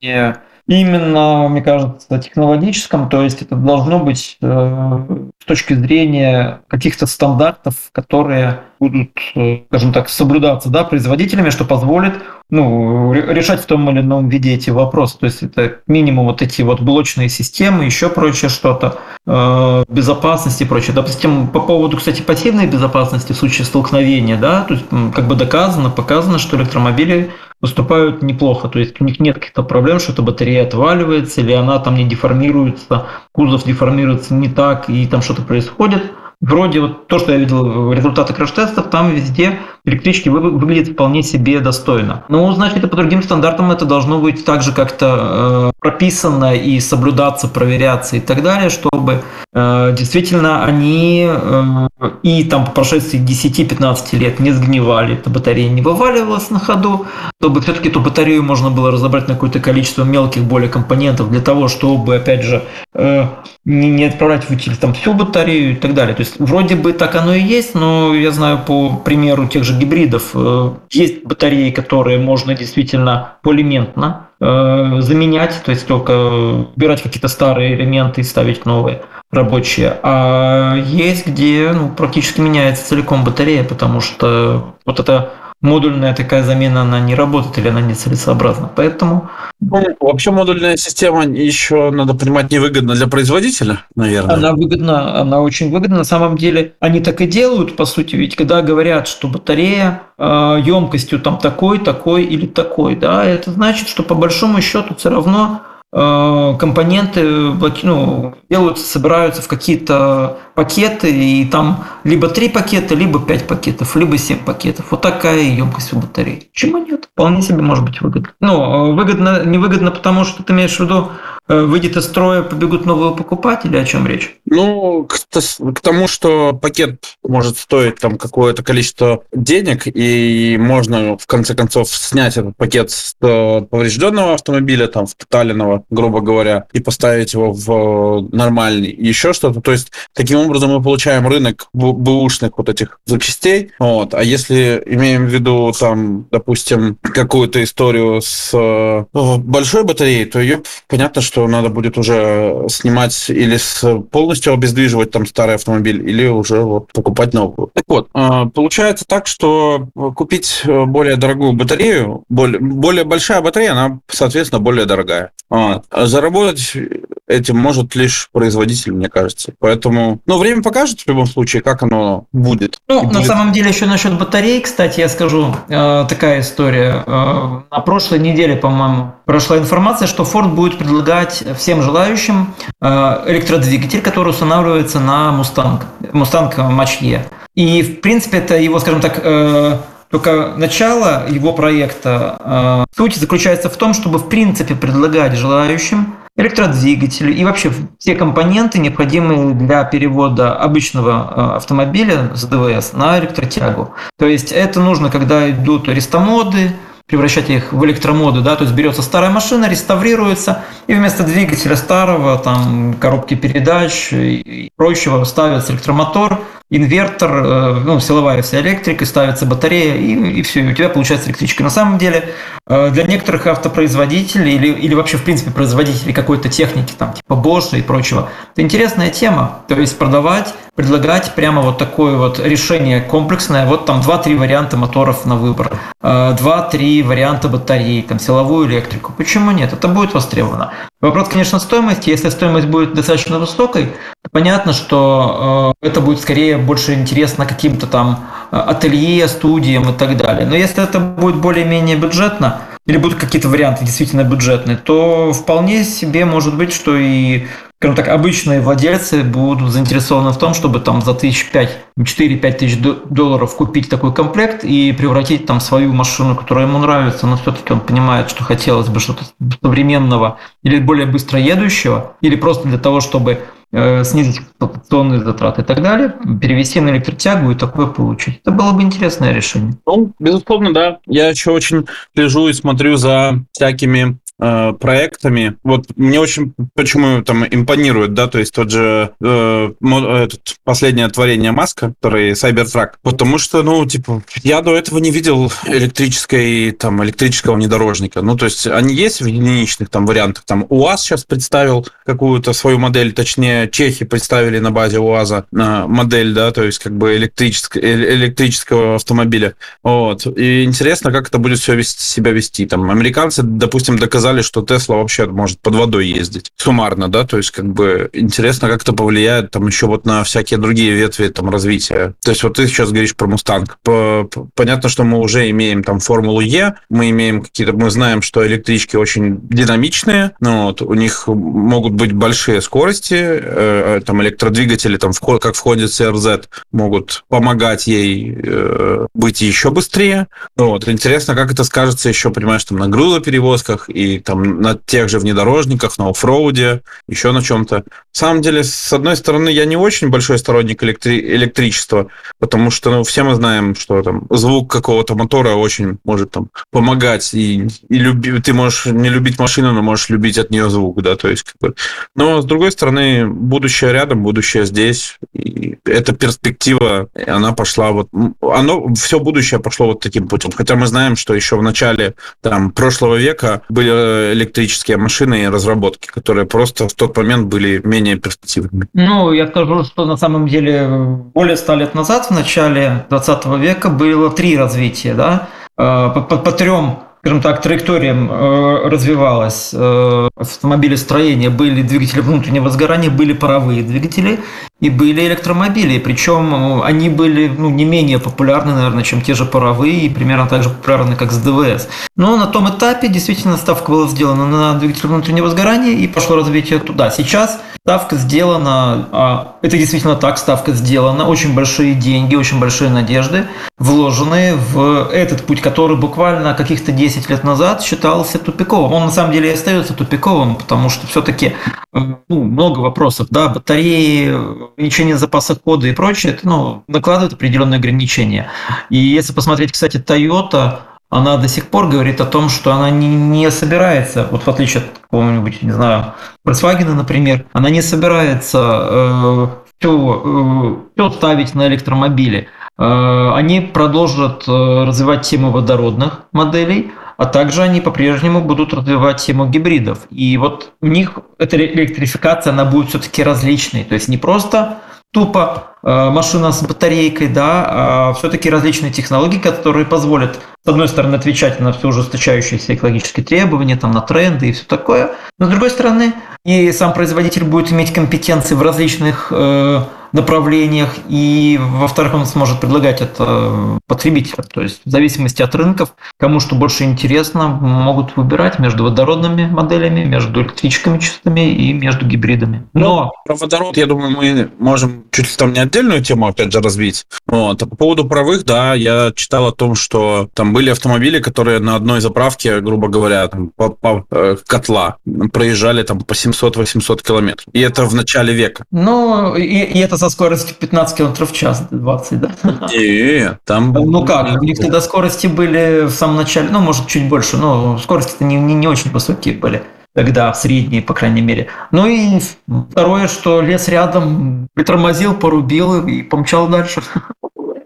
именно, мне кажется, технологическом, то есть это должно быть э, с точки зрения каких-то стандартов, которые будут, э, скажем так, соблюдаться да, производителями, что позволит ну, решать в том или ином виде эти вопросы. То есть это минимум вот эти вот блочные системы, еще прочее что-то, э, безопасности и прочее. Допустим, по поводу, кстати, пассивной безопасности в случае столкновения, да, то есть как бы доказано, показано, что электромобили выступают неплохо. То есть у них нет каких-то проблем, что эта батарея отваливается или она там не деформируется, кузов деформируется не так и там что-то происходит. Вроде вот то, что я видел результаты краш-тестов, там везде электрички выглядят вполне себе достойно. Ну, значит, и по другим стандартам это должно быть также как-то э, прописано и соблюдаться, проверяться и так далее, чтобы э, действительно они э, и там по прошествии 10-15 лет не сгнивали, эта батарея не вываливалась на ходу, чтобы все-таки эту батарею можно было разобрать на какое-то количество мелких более компонентов для того, чтобы, опять же, э, не, не отправлять в утиль там всю батарею и так далее. То есть вроде бы так оно и есть, но я знаю по примеру тех же гибридов, э, есть батареи, которые можно действительно полиментно э, заменять, то есть только убирать какие-то старые элементы и ставить новые рабочие. А есть где ну, практически меняется целиком батарея, потому что вот это модульная такая замена, она не работает или она нецелесообразна. Поэтому... Ну, вообще модульная система еще, надо понимать, невыгодна для производителя, наверное. Она выгодна, она очень выгодна. На самом деле они так и делают, по сути, ведь когда говорят, что батарея э, емкостью там такой, такой или такой, да, это значит, что по большому счету все равно компоненты ну, делаются, собираются в какие-то пакеты, и там либо три пакета, либо пять пакетов, либо семь пакетов. Вот такая емкость у батареи. Почему нет? Вполне себе может быть выгодно. Ну, выгодно, невыгодно, потому что ты имеешь в виду, э, выйдет из строя, побегут новые покупатели, о чем речь? Ну, к, тому, что пакет может стоить там какое-то количество денег, и можно в конце концов снять этот пакет с э, поврежденного автомобиля, там, в тоталенного, грубо говоря, и поставить его в нормальный, еще что-то. То есть, таким образом мы получаем рынок бэушных вот этих запчастей. Вот. А если имеем в виду, там, допустим, какую-то историю с э, большой батареей, то ее понятно, что надо будет уже снимать или с полностью обездвиживать там старый автомобиль, или уже вот покупать новую. Так вот, э, получается так, что купить более дорогую батарею, более, более большая батарея, она, соответственно, более дорогая. А заработать этим может лишь производитель, мне кажется. Поэтому, ну, время покажет в любом случае, как оно будет. Ну, будет. на самом деле, еще насчет батарей, кстати, я скажу, э, такая история. Э, на прошлой неделе, по-моему, прошла информация, что Ford будет предлагать всем желающим э, электродвигатель, который устанавливается на Mustang, Mustang Mach-E. И, в принципе, это его, скажем так, э, только начало его проекта, э, суть заключается в том, чтобы в принципе предлагать желающим электродвигатели и вообще все компоненты, необходимые для перевода обычного э, автомобиля с ДВС на электротягу. То есть это нужно, когда идут рестомоды, превращать их в электромоды, да, то есть берется старая машина, реставрируется, и вместо двигателя старого, там, коробки передач и прочего ставится электромотор, инвертор, э, ну, силовая вся электрика, ставится батарея, и, и все, и у тебя получается электричка. На самом деле, э, для некоторых автопроизводителей или, или вообще, в принципе, производителей какой-то техники, там, типа Bosch и прочего, это интересная тема. То есть продавать, предлагать прямо вот такое вот решение комплексное, вот там 2-3 варианта моторов на выбор, 2-3 э, варианта батареи, там, силовую электрику. Почему нет? Это будет востребовано. Вопрос, конечно, стоимости. Если стоимость будет достаточно высокой, то понятно, что это будет скорее больше интересно каким-то там э, ателье, студиям и так далее. Но если это будет более-менее бюджетно, или будут какие-то варианты действительно бюджетные, то вполне себе может быть, что и скажем так, обычные владельцы будут заинтересованы в том, чтобы там за тысяч пять, четыре-пять тысяч долларов купить такой комплект и превратить там свою машину, которая ему нравится, но все-таки он понимает, что хотелось бы что-то современного или более быстро едущего, или просто для того, чтобы Э, снизить эксплуатационные затраты и так далее, перевести на электротягу и такое получить. Это было бы интересное решение. Ну, безусловно, да. Я еще очень слежу и смотрю за всякими э, проектами. Вот мне очень почему там импонирует, да, то есть тот же э, этот, последнее творение Маска, который Cybertruck, потому что, ну, типа, я до этого не видел электрической, там, электрического внедорожника. Ну, то есть они есть в единичных там вариантах. Там УАЗ сейчас представил какую-то свою модель, точнее, чехи представили на базе УАЗа модель, да, то есть как бы электрического, э, электрического автомобиля. Вот. И интересно, как это будет все вести, себя вести. Там американцы, допустим, доказали сказали, что Тесла вообще может под водой ездить. Суммарно, да, то есть как бы интересно, как это повлияет там еще вот на всякие другие ветви там развития. То есть вот ты сейчас говоришь про Мустанг. Понятно, что мы уже имеем там Формулу Е, мы имеем какие-то, мы знаем, что электрички очень динамичные, ну, вот, у них могут быть большие скорости, э, там электродвигатели, там, как входит CRZ, могут помогать ей э, быть еще быстрее. Ну, вот, интересно, как это скажется еще, понимаешь, там, на грузоперевозках и там на тех же внедорожниках, на оффроуде, еще на чем-то. На самом деле, с одной стороны, я не очень большой сторонник электри- электричества, потому что, ну, все мы знаем, что там звук какого-то мотора очень может там помогать, и, и люби, ты можешь не любить машину, но можешь любить от нее звук, да, то есть как бы... Но, с другой стороны, будущее рядом, будущее здесь, и эта перспектива, она пошла вот... Оно, все будущее пошло вот таким путем. Хотя мы знаем, что еще в начале там, прошлого века были электрические машины и разработки, которые просто в тот момент были менее перспективными. Ну, я скажу, что на самом деле более ста лет назад, в начале 20 века, было три развития, да, э, по, по, по трем скажем так, траекториям э, развивалось э. Были двигатели внутреннего сгорания, были паровые двигатели и были электромобили. Причем э, они были ну, не менее популярны, наверное, чем те же паровые, и примерно так же популярны, как с ДВС. Но на том этапе действительно ставка была сделана на двигатель внутреннего сгорания, и пошло развитие туда. Сейчас ставка сделана, а, это действительно так, ставка сделана, очень большие деньги, очень большие надежды вложены в этот путь, который буквально каких-то 10 лет назад считался тупиковым. Он на самом деле и остается тупиковым, потому что все-таки э, ну, много вопросов, да, батареи, увеличение запаса хода и прочее, это ну, накладывает определенные ограничения. И если посмотреть, кстати, Toyota, она до сих пор говорит о том, что она не, не собирается, вот в отличие от какого-нибудь, не знаю, Volkswagen, например, она не собирается э, все, э, все ставить на электромобили. Э, они продолжат э, развивать тему водородных моделей, а также они по-прежнему будут развивать тему гибридов. И вот у них эта электрификация, она будет все-таки различной. То есть не просто тупо э, машина с батарейкой, да, а все-таки различные технологии, которые позволят, с одной стороны, отвечать на все ужесточающиеся экологические требования, там, на тренды и все такое, но с другой стороны, и сам производитель будет иметь компетенции в различных э, направлениях, и, во-вторых, он сможет предлагать это потребителям. То есть в зависимости от рынков, кому что больше интересно, могут выбирать между водородными моделями, между электрическими чистыми и между гибридами. Но ну, про водород, я думаю, мы можем чуть ли там не отдельную тему, опять же, развить. Вот. А по поводу правых, да, я читал о том, что там были автомобили, которые на одной заправке, грубо говоря, там, по, по э, котла проезжали там по 700-800 километров. И это в начале века. Ну, и, и это со скоростью 15 км в час, 20, да? Не, там... Ну как, у них тогда скорости были в самом начале, ну, может, чуть больше, но скорости-то не, не, не очень высокие были тогда, средние, по крайней мере. Ну и второе, что лес рядом притормозил, порубил и помчал дальше.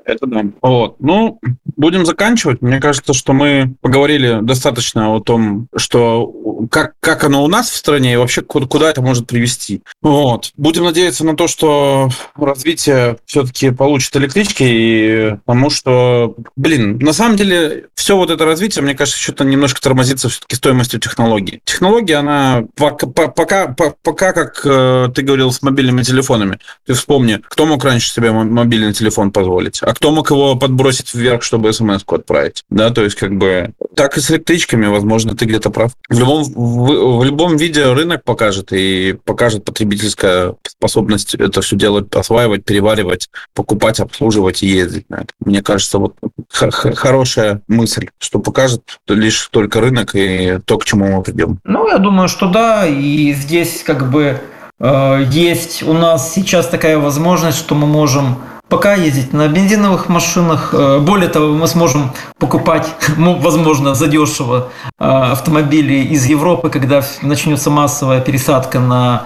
Это да. Вот. Ну, будем заканчивать. Мне кажется, что мы поговорили достаточно о том, что как, как оно у нас в стране и вообще куда, куда это может привести. Вот. Будем надеяться на то, что развитие все-таки получит электрички, и потому что, блин, на самом деле все вот это развитие, мне кажется, что-то немножко тормозится все-таки стоимостью технологий. Технология, она пока, пока, пока, как э, ты говорил, с мобильными телефонами. Ты вспомни, кто мог раньше себе мобильный телефон позволить, а кто мог его подбросить вверх, чтобы смс-ку отправить. Да, то есть как бы так и с электричками, возможно, ты где-то прав. В любом, в, в любом виде рынок покажет и покажет потребительская способность это все делать, осваивать, переваривать, покупать, обслуживать и ездить на это. Мне кажется, вот хорошая мысль, что покажет лишь только рынок и то, к чему мы придем. Ну, я думаю, что да, и здесь как бы э, есть у нас сейчас такая возможность, что мы можем пока ездить на бензиновых машинах. Э, более того, мы сможем покупать, <laughs> возможно, задешево э, автомобили из Европы, когда начнется массовая пересадка на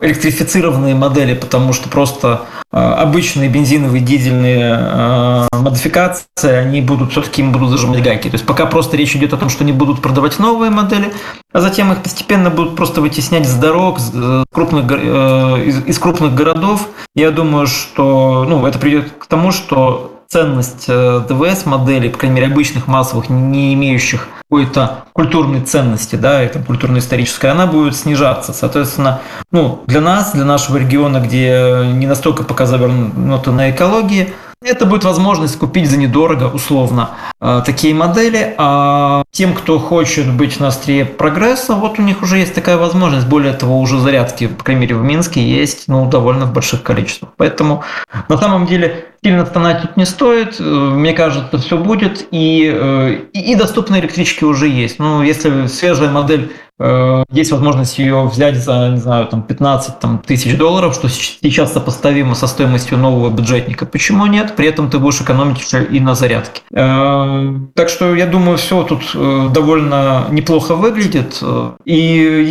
электрифицированные модели, потому что просто э, обычные бензиновые, дизельные э, модификации, они будут все-таки им будут зажимать гайки. То есть пока просто речь идет о том, что они будут продавать новые модели, а затем их постепенно будут просто вытеснять с дорог, с крупных, из, крупных городов. Я думаю, что ну, это придет к тому, что ценность ДВС моделей, по крайней мере, обычных массовых, не имеющих какой-то культурной ценности, да, и там культурно-исторической, она будет снижаться. Соответственно, ну, для нас, для нашего региона, где не настолько пока завернуто на экологии, это будет возможность купить за недорого, условно, э, такие модели. А тем, кто хочет быть на острие прогресса, вот у них уже есть такая возможность. Более того, уже зарядки, по крайней мере, в Минске есть ну, довольно в больших количествах. Поэтому на самом деле сильно стонать не стоит. Э, мне кажется, все будет. И, э, и, и доступные электрички уже есть. Ну, если свежая модель есть возможность ее взять за, не знаю, там 15 там, тысяч долларов, что сейчас сопоставимо со стоимостью нового бюджетника. Почему нет? При этом ты будешь экономить еще и на зарядке. Э, так что я думаю, все тут э, довольно неплохо выглядит. И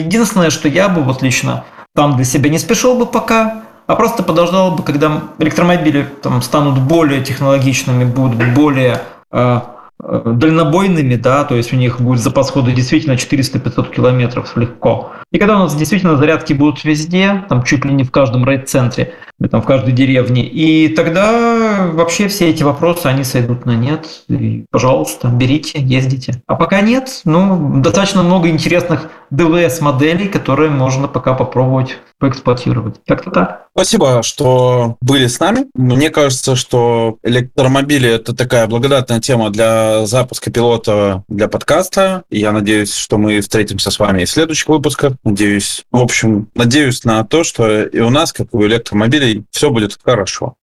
единственное, что я бы вот лично там для себя не спешил бы пока, а просто подождал бы, когда электромобили там станут более технологичными, будут более Э, дальнобойными, да, то есть у них будет запас хода действительно 400-500 километров легко. И когда у нас действительно зарядки будут везде, там чуть ли не в каждом райд-центре, там в каждой деревне, и тогда вообще все эти вопросы, они сойдут на нет. И, пожалуйста, берите, ездите. А пока нет, ну, достаточно много интересных ДВС-моделей, которые можно пока попробовать поэксплуатировать. Как-то так. Спасибо, что были с нами. Мне кажется, что электромобили – это такая благодатная тема для запуска пилота для подкаста. Я надеюсь, что мы встретимся с вами в следующих выпусках. Надеюсь, в общем, надеюсь на то, что и у нас, как и у электромобилей, все будет хорошо.